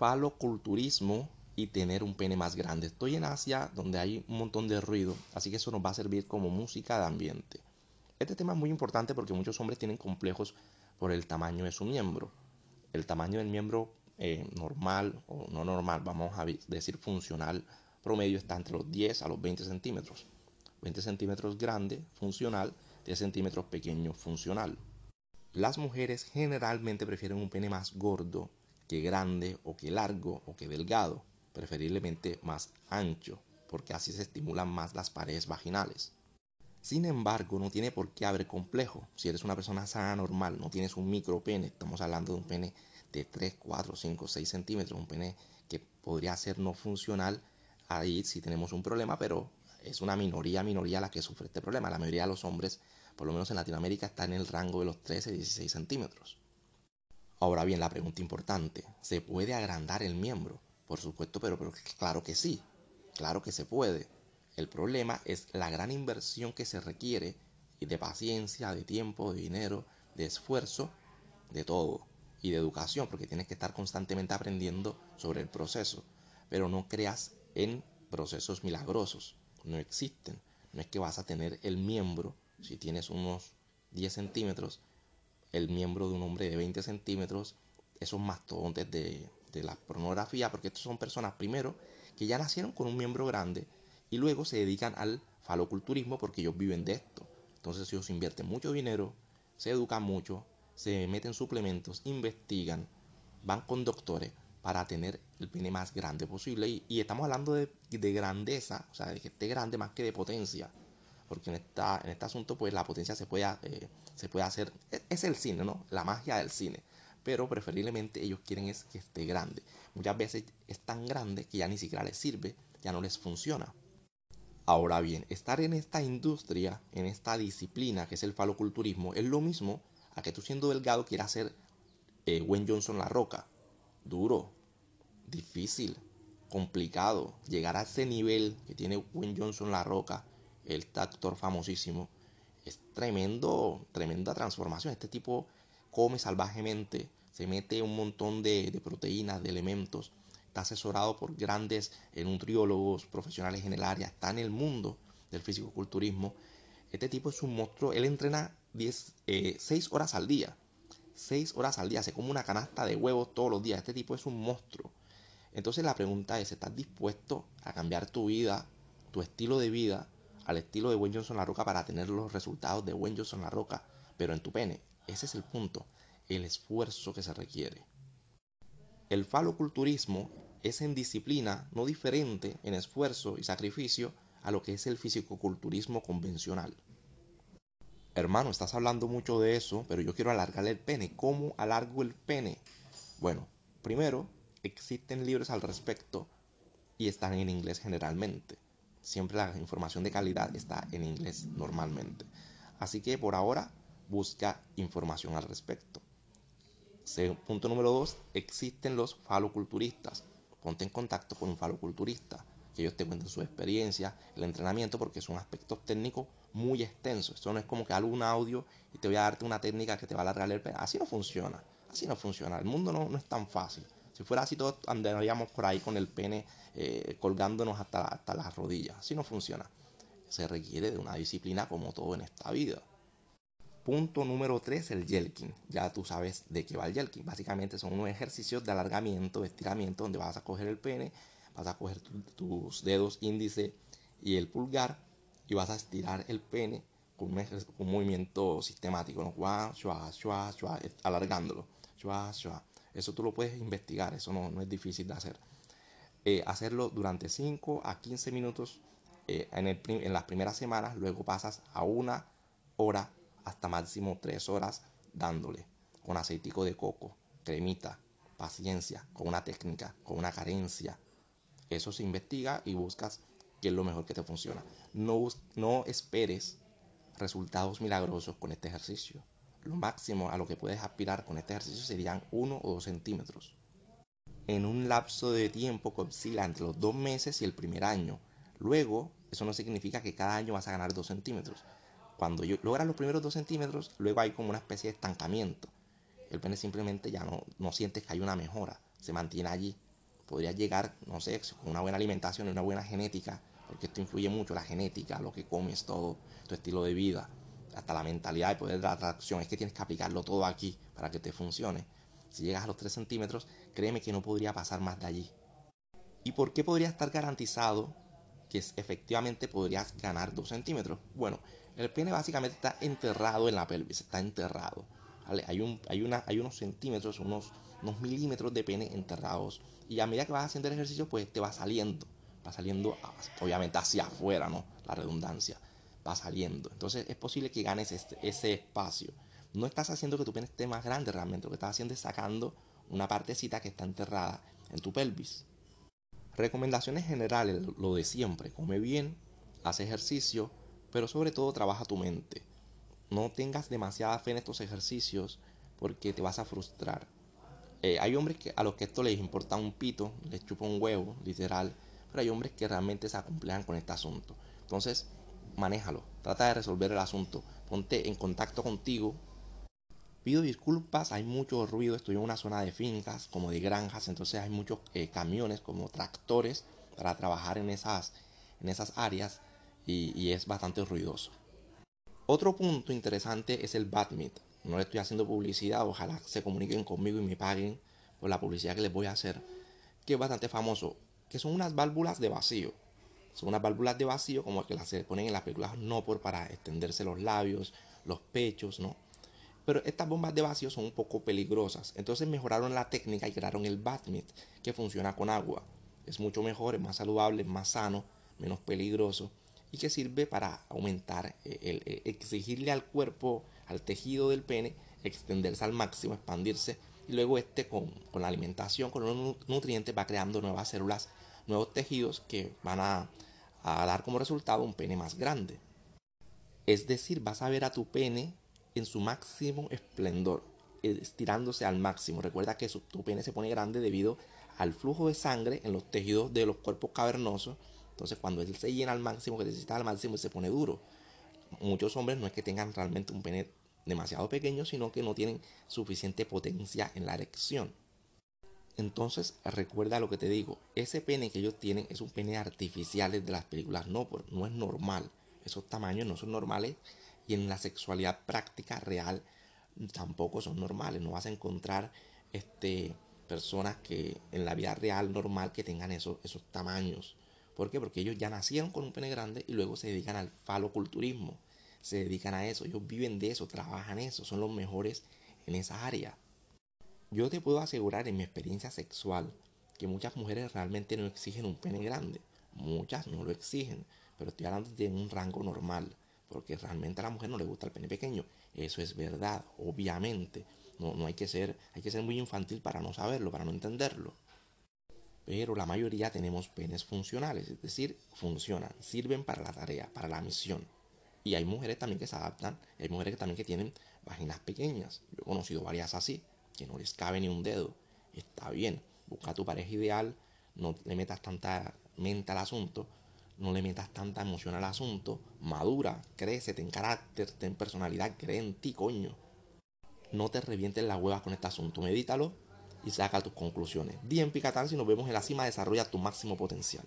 faloculturismo y tener un pene más grande. Estoy en Asia donde hay un montón de ruido, así que eso nos va a servir como música de ambiente. Este tema es muy importante porque muchos hombres tienen complejos por el tamaño de su miembro. El tamaño del miembro eh, normal o no normal, vamos a decir funcional promedio, está entre los 10 a los 20 centímetros. 20 centímetros grande, funcional, 10 centímetros pequeño, funcional. Las mujeres generalmente prefieren un pene más gordo que grande o que largo o que delgado, preferiblemente más ancho, porque así se estimulan más las paredes vaginales. Sin embargo, no tiene por qué haber complejo. Si eres una persona sana, normal, no tienes un micro pene, estamos hablando de un pene de 3, 4, 5, 6 centímetros, un pene que podría ser no funcional, ahí sí tenemos un problema, pero es una minoría, minoría la que sufre este problema. La mayoría de los hombres, por lo menos en Latinoamérica, está en el rango de los 13, 16 centímetros. Ahora bien, la pregunta importante, ¿se puede agrandar el miembro? Por supuesto, pero, claro que sí, claro que se puede. El problema es la gran inversión que se requiere de paciencia, de tiempo, de dinero, de esfuerzo, de todo, y de educación, porque tienes que estar constantemente aprendiendo sobre el proceso. Pero no creas en procesos milagrosos, no existen. No es que vas a tener el miembro, si tienes unos 10 centímetros, el miembro de un hombre de 20 centímetros, esos mastodontes de, de la pornografía, porque estos son personas, primero, que ya nacieron con un miembro grande y luego se dedican al faloculturismo porque ellos viven de esto. Entonces ellos invierten mucho dinero, se educan mucho, se meten suplementos, investigan, van con doctores para tener el pene más grande posible. Y, estamos hablando de, de, grandeza, o sea, de que esté grande más que de potencia porque en, esta, en este asunto pues la potencia se puede, eh, se hacer, es, es, el cine, ¿no? La magia del cine, pero preferiblemente ellos quieren es que esté grande. Muchas veces es tan grande que ya ni siquiera les sirve, ya no les funciona. Ahora bien, estar en esta industria, en esta disciplina que es el faloculturismo, es lo mismo a que tú siendo delgado quieras ser eh, Wayne Johnson La Roca. Duro, difícil, complicado. Llegar a ese nivel que tiene Wayne Johnson La Roca el actor famosísimo, es tremendo, tremenda transformación. Este tipo come salvajemente, se mete un montón de, proteínas, de elementos, está asesorado por grandes nutriólogos profesionales en el área, está en el mundo del fisicoculturismo. Este tipo es un monstruo, él entrena 10, 6 eh, horas al día. 6 horas al día, se come una canasta de huevos todos los días. Este tipo es un monstruo. Entonces la pregunta es, ¿estás dispuesto a cambiar tu vida, tu estilo de vida, al estilo de Wayne Johnson La Roca para tener los resultados de Wayne Johnson La Roca, pero en tu pene. Ese es el punto, el esfuerzo que se requiere. El faloculturismo es en disciplina no diferente en esfuerzo y sacrificio a lo que es el fisicoculturismo convencional. Hermano, estás hablando mucho de eso, pero yo quiero alargar el pene. ¿Cómo alargo el pene? Bueno, primero, existen libros al respecto y están en inglés generalmente siempre la información de calidad está en inglés normalmente. Así que por ahora busca información al respecto. Punto número dos, existen los faloculturistas. Ponte en contacto con un faloculturista, que ellos te cuenten su experiencia, el entrenamiento, porque son aspectos técnicos muy extensos. Esto no es como que hago un audio y te voy a darte una técnica que te va a alargar el pelo. Así no funciona. Así no funciona. El mundo no, no es tan fácil. Si fuera así, todos andaríamos por ahí con el pene eh, colgándonos hasta, hasta las rodillas. Así no funciona. Se requiere de una disciplina como todo en esta vida. Punto número 3, el yelking. Ya tú sabes de qué va el yelking. Básicamente son unos ejercicios de alargamiento, de estiramiento, donde vas a coger el pene, vas a coger tus dedos índice y el pulgar y vas a estirar el pene con un, movimiento sistemático, ¿no? alargándolo. Eso tú lo puedes investigar, eso no, no es difícil de hacer. Eh, hacerlo durante 5 a 15 minutos eh, en, el, en, las primeras semanas, luego pasas a una hora hasta máximo 3 horas dándole con aceitico de coco, cremita, paciencia, con una técnica, con una carencia. Eso se investiga y buscas qué es lo mejor que te funciona. No, no esperes resultados milagrosos con este ejercicio. Lo máximo a lo que puedes aspirar con este ejercicio serían 1 o 2 centímetros. En un lapso de tiempo que oscila entre los 2 meses y el primer año. Luego, eso no significa que cada año vas a ganar 2 centímetros. Cuando logras los primeros 2 centímetros, luego hay como una especie de estancamiento. El pene simplemente ya no, no sientes que hay una mejora, se mantiene allí. podrías llegar, no sé, con una buena alimentación y una buena genética, porque esto influye mucho, la genética, lo que comes, todo, tu estilo de vida, hasta la mentalidad, el poder de la atracción, es que tienes que aplicarlo todo aquí para que te funcione. Si llegas a los 3 centímetros, créeme que no podría pasar más de allí. ¿Y por qué podría estar garantizado que efectivamente podrías ganar 2 centímetros? Bueno, el pene básicamente está enterrado en la pelvis, está enterrado. Hay, hay unos centímetros, unos, unos milímetros de pene enterrados. Y a medida que vas haciendo el ejercicio, pues te va saliendo. Va saliendo, obviamente, hacia afuera, ¿no? La redundancia. Va saliendo. Entonces es posible que ganes este, ese espacio. No estás haciendo que tu pene esté más grande realmente. Lo que estás haciendo es sacando una partecita que está enterrada en tu pelvis. Recomendaciones generales, lo de siempre. Come bien, haz ejercicio, pero sobre todo trabaja tu mente. No tengas demasiada fe en estos ejercicios porque te vas a frustrar. Eh, hay hombres a los que esto les importa un pito, les chupa un huevo, literal, pero hay hombres que realmente se acomplejan con este asunto. Entonces, manéjalo, trata de resolver el asunto, ponte en contacto contigo. Pido disculpas, hay mucho ruido, estoy en una zona de fincas, como de granjas, entonces hay muchos eh, camiones como tractores para trabajar en esas, en esas áreas y, es bastante ruidoso. Otro punto interesante es el Batmit. No le estoy haciendo publicidad, ojalá se comuniquen conmigo y me paguen por la publicidad que les voy a hacer, que es bastante famoso, que son unas válvulas de vacío. Son unas válvulas de vacío como que las se ponen en las películas no por para extenderse los labios, los pechos, ¿no? Pero estas bombas de vacío son un poco peligrosas. Entonces mejoraron la técnica y crearon el Batmit, que funciona con agua. Es mucho mejor, es más saludable, es más sano, menos peligroso y que sirve para aumentar, eh, el, eh, exigirle al cuerpo, al tejido del pene, extenderse al máximo, expandirse y luego este con, la alimentación, con los nutrientes va creando nuevas células, nuevos tejidos que van a, dar como resultado un pene más grande. Es decir, vas a ver a tu pene en su máximo esplendor, estirándose al máximo. Recuerda que tu pene se pone grande debido al flujo de sangre en los tejidos de los cuerpos cavernosos entonces, cuando él se llena al máximo, que necesita al máximo, se pone duro. Muchos hombres no es que tengan realmente un pene demasiado pequeño, sino que no tienen suficiente potencia en la erección. Entonces, recuerda lo que te digo, ese pene que ellos tienen es un pene artificial de las películas, no, no es normal. Esos tamaños no son normales y en la sexualidad práctica real tampoco son normales. No vas a encontrar este, personas que en la vida real normal que tengan esos, esos tamaños. ¿Por qué? Porque ellos ya nacieron con un pene grande y luego se dedican al faloculturismo. Se dedican a eso, ellos viven de eso, trabajan eso, son los mejores en esa área. Yo te puedo asegurar en mi experiencia sexual que muchas mujeres realmente no exigen un pene grande. Muchas no lo exigen, pero estoy hablando de un rango normal, porque realmente a la mujer no le gusta el pene pequeño. Eso es verdad, obviamente. No, no hay que ser, hay que ser muy infantil para no saberlo, para no entenderlo pero la mayoría tenemos penes funcionales, es decir, funcionan, sirven para la tarea, para la misión. Y hay mujeres también que se adaptan, hay mujeres también que tienen vaginas pequeñas. Yo he conocido varias así, que no les cabe ni un dedo. Está bien, busca tu pareja ideal, no le metas tanta mente al asunto, no le metas tanta emoción al asunto, madura, crece, ten carácter, ten personalidad, cree en ti, coño. No te revientes las huevas con este asunto, medítalo y saca tus conclusiones. Día en Picatal, si nos vemos en la cima, desarrolla tu máximo potencial.